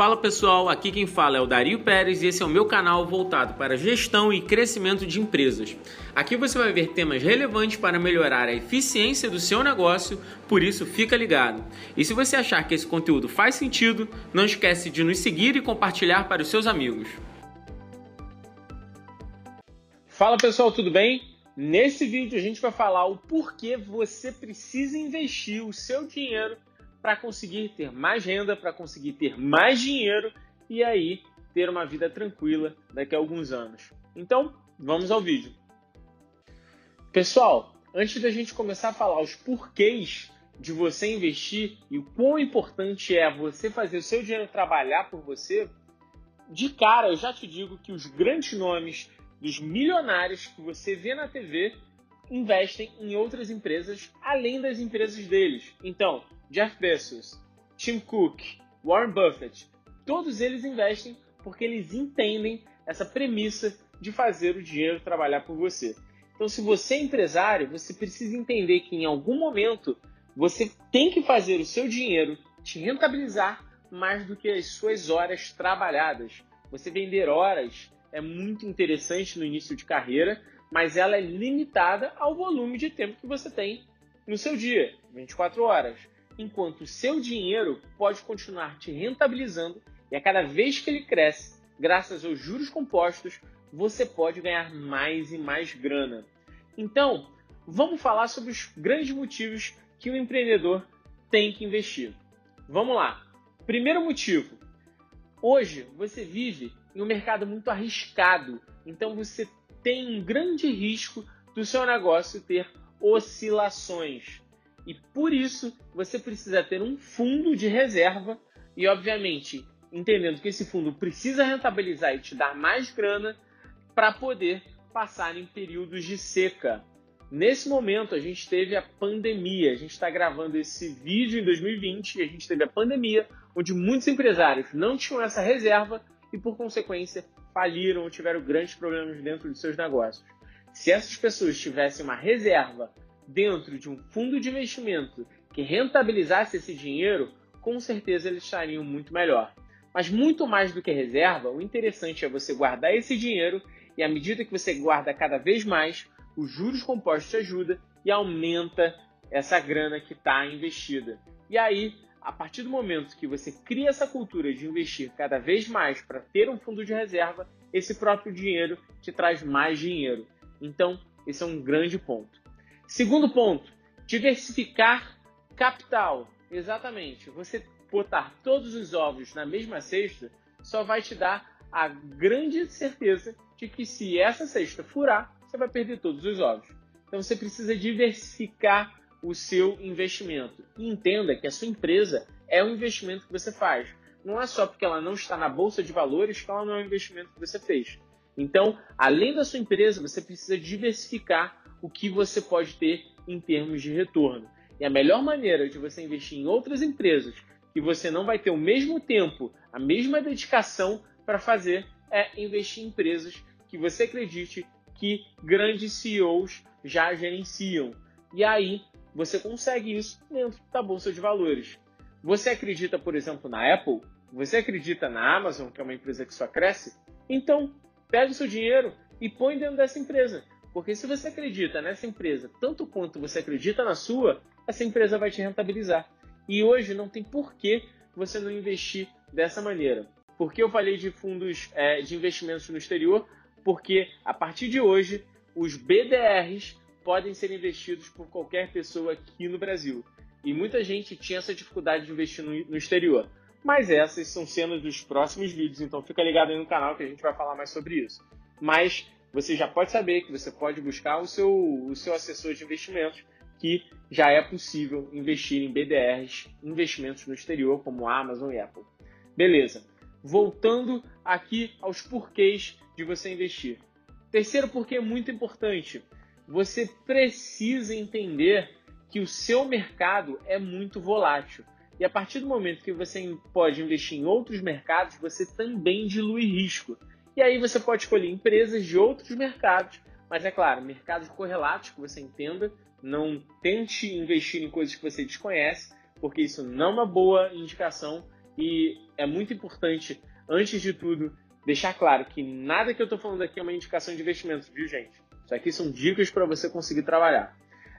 Fala pessoal, aqui quem fala é o Dario Pérez e esse é o meu canal voltado para gestão e crescimento de empresas. Aqui você vai ver temas relevantes para melhorar a eficiência do seu negócio, por isso fica ligado. E se você achar que esse conteúdo faz sentido, não esquece de nos seguir e compartilhar para os seus amigos. Fala pessoal, tudo bem? Nesse vídeo a gente vai falar o porquê você precisa investir o seu dinheiro para conseguir ter mais renda, para conseguir ter mais dinheiro e aí ter uma vida tranquila daqui a alguns anos. Então, vamos ao vídeo. Pessoal, antes da gente começar a falar os porquês de você investir e o quão importante é você fazer o seu dinheiro trabalhar por você, de cara eu já te digo que os grandes nomes dos milionários que você vê na TV investem em outras empresas além das empresas deles. Então, Jeff Bezos, Tim Cook, Warren Buffett, todos eles investem porque eles entendem essa premissa de fazer o dinheiro trabalhar por você. Então, se você é empresário, você precisa entender que em algum momento você tem que fazer o seu dinheiro te rentabilizar mais do que as suas horas trabalhadas. Você vender horas é muito interessante no início de carreira, mas ela é limitada ao volume de tempo que você tem no seu dia, 24 horas enquanto o seu dinheiro pode continuar te rentabilizando e a cada vez que ele cresce, graças aos juros compostos, você pode ganhar mais e mais grana. Então, vamos falar sobre os grandes motivos que o empreendedor tem que investir. Vamos lá. Primeiro motivo: hoje você vive em um mercado muito arriscado, então você tem um grande risco do seu negócio ter oscilações. E por isso você precisa ter um fundo de reserva e, obviamente, entendendo que esse fundo precisa rentabilizar e te dar mais grana para poder passar em períodos de seca. Nesse momento, a gente teve a pandemia. A gente está gravando esse vídeo em 2020 e a gente teve a pandemia, onde muitos empresários não tinham essa reserva e, por consequência, faliram ou tiveram grandes problemas dentro de seus negócios. Se essas pessoas tivessem uma reserva dentro de um fundo de investimento que rentabilizasse esse dinheiro, com certeza eles estariam muito melhor. Mas muito mais do que reserva, o interessante é você guardar esse dinheiro e à medida que você guarda cada vez mais, os juros compostos te ajudam e aumenta essa grana que está investida. E aí, a partir do momento que você cria essa cultura de investir cada vez mais para ter um fundo de reserva, esse próprio dinheiro te traz mais dinheiro. Então, esse é um grande ponto. Segundo ponto, diversificar capital. Exatamente. Você botar todos os ovos na mesma cesta só vai te dar a grande certeza de que se essa cesta furar, você vai perder todos os ovos. Então você precisa diversificar o seu investimento. E entenda que a sua empresa é um investimento que você faz. Não é só porque ela não está na bolsa de valores que ela não é um investimento que você fez. Então, além da sua empresa, você precisa diversificar o que você pode ter em termos de retorno. E a melhor maneira de você investir em outras empresas que você não vai ter o mesmo tempo, a mesma dedicação para fazer é investir em empresas que você acredite que grandes CEOs já gerenciam. E aí você consegue isso dentro da bolsa de valores. Você acredita, por exemplo, na Apple? Você acredita na Amazon, que é uma empresa que só cresce? Então, pega o seu dinheiro e põe dentro dessa empresa. Porque se você acredita nessa empresa tanto quanto você acredita na sua, essa empresa vai te rentabilizar. E hoje não tem porquê você não investir dessa maneira. Por que eu falei de fundos é, de investimentos no exterior? Porque a partir de hoje, os BDRs podem ser investidos por qualquer pessoa aqui no Brasil. E muita gente tinha essa dificuldade de investir no, no exterior. Mas essas são cenas dos próximos vídeos, então fica ligado aí no canal que a gente vai falar mais sobre isso. Mas você já pode saber que você pode buscar o seu, o seu assessor de investimentos, que já é possível investir em BDRs, investimentos no exterior, como Amazon e Apple. Beleza. Voltando aqui aos porquês de você investir. Terceiro porquê muito importante. Você precisa entender que o seu mercado é muito volátil. E a partir do momento que você pode investir em outros mercados, você também dilui risco. E aí você pode escolher empresas de outros mercados, mas é claro, mercados correlatos que você entenda. Não tente investir em coisas que você desconhece, porque isso não é uma boa indicação e é muito importante, antes de tudo, deixar claro que nada que eu estou falando aqui é uma indicação de investimentos, viu, gente? Isso aqui são dicas para você conseguir trabalhar.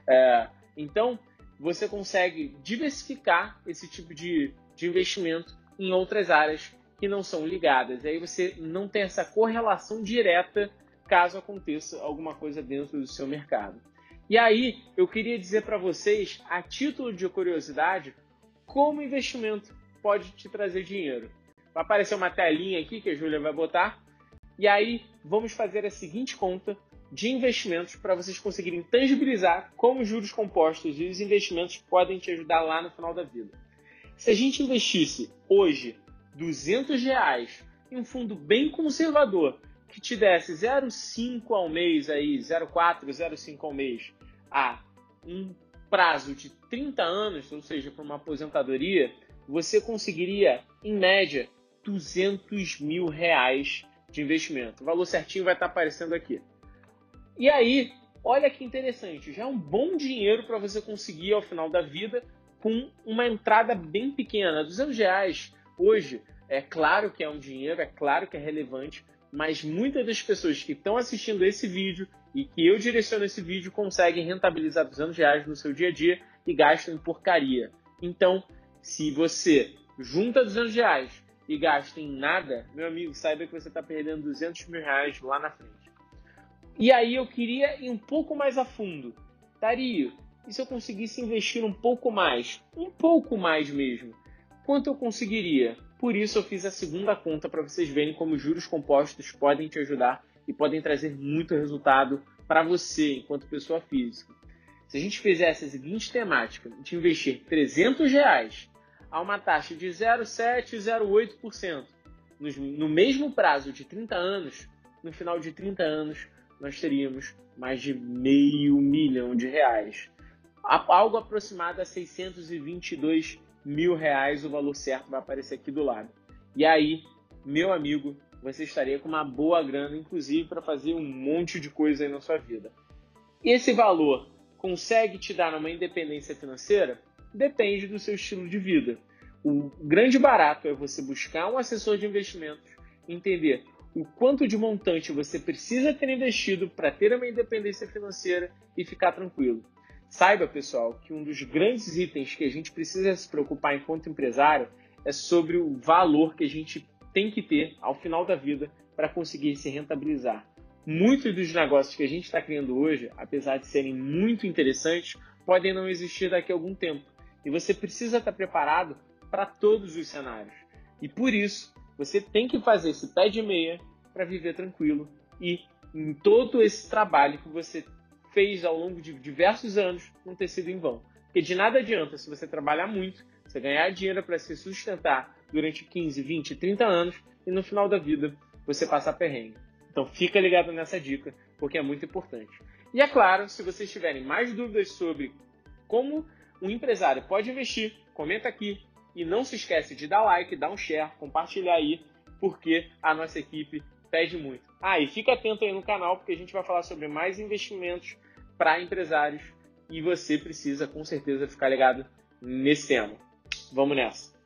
É, então, você consegue diversificar esse tipo de, de investimento em outras áreas que não são ligadas. E aí você não tem essa correlação direta caso aconteça alguma coisa dentro do seu mercado. E aí, eu queria dizer para vocês, a título de curiosidade, como investimento pode te trazer dinheiro. Vai aparecer uma telinha aqui que a Júlia vai botar. E aí, vamos fazer a seguinte conta de investimentos para vocês conseguirem tangibilizar como os juros compostos e os investimentos podem te ajudar lá no final da vida. Se a gente investisse hoje 200 reais em um fundo bem conservador que te desse 0,5 ao mês aí, 0,4, 0,5 ao mês, a um prazo de 30 anos, ou seja, para uma aposentadoria, você conseguiria, em média, 200 mil reais de investimento. O valor certinho vai estar aparecendo aqui. E aí, olha que interessante, já é um bom dinheiro para você conseguir ao final da vida com uma entrada bem pequena. 200 reais hoje, é claro que é um dinheiro, é claro que é relevante, mas muitas das pessoas que estão assistindo esse vídeo e que eu direciono esse vídeo conseguem rentabilizar 200 reais no seu dia a dia e gastam em porcaria. Então, se você junta 200 reais e gasta em nada, meu amigo, saiba que você está perdendo 200 mil reais lá na frente. E aí eu queria ir um pouco mais a fundo. Dario, e se eu conseguisse investir um pouco mais? Um pouco mais mesmo. Quanto eu conseguiria? Por isso eu fiz a segunda conta para vocês verem como juros compostos podem te ajudar e podem trazer muito resultado para você enquanto pessoa física. Se a gente fizesse a seguinte temática de investir 300 reais a uma taxa de 0,7 e 0,8% no mesmo prazo de 30 anos, no final de 30 anos nós teríamos mais de meio milhão de reais. Algo aproximado a 622 mil reais, o valor certo vai aparecer aqui do lado. E aí, meu amigo, você estaria com uma boa grana, inclusive para fazer um monte de coisa aí na sua vida. Esse valor consegue te dar uma independência financeira? Depende do seu estilo de vida. O grande barato é você buscar um assessor de investimentos, entender o quanto de montante você precisa ter investido para ter uma independência financeira e ficar tranquilo. Saiba, pessoal, que um dos grandes itens que a gente precisa se preocupar enquanto empresário é sobre o valor que a gente tem que ter ao final da vida para conseguir se rentabilizar. Muitos dos negócios que a gente está criando hoje, apesar de serem muito interessantes, podem não existir daqui a algum tempo. E você precisa estar preparado para todos os cenários. E por isso, você tem que fazer esse pé de meia para viver tranquilo e em todo esse trabalho que você fez ao longo de diversos anos não ter sido em vão. Porque de nada adianta se você trabalhar muito, você ganhar dinheiro para se sustentar durante 15, 20, 30 anos e no final da vida você passar perrengue. Então fica ligado nessa dica, porque é muito importante. E é claro, se vocês tiverem mais dúvidas sobre como um empresário pode investir, comenta aqui e não se esquece de dar like, dar um share, compartilhar aí, porque a nossa equipe pede muito. Ah, e fica atento aí no canal, porque a gente vai falar sobre mais investimentos para empresários e você precisa com certeza ficar ligado nesse tema. Vamos nessa!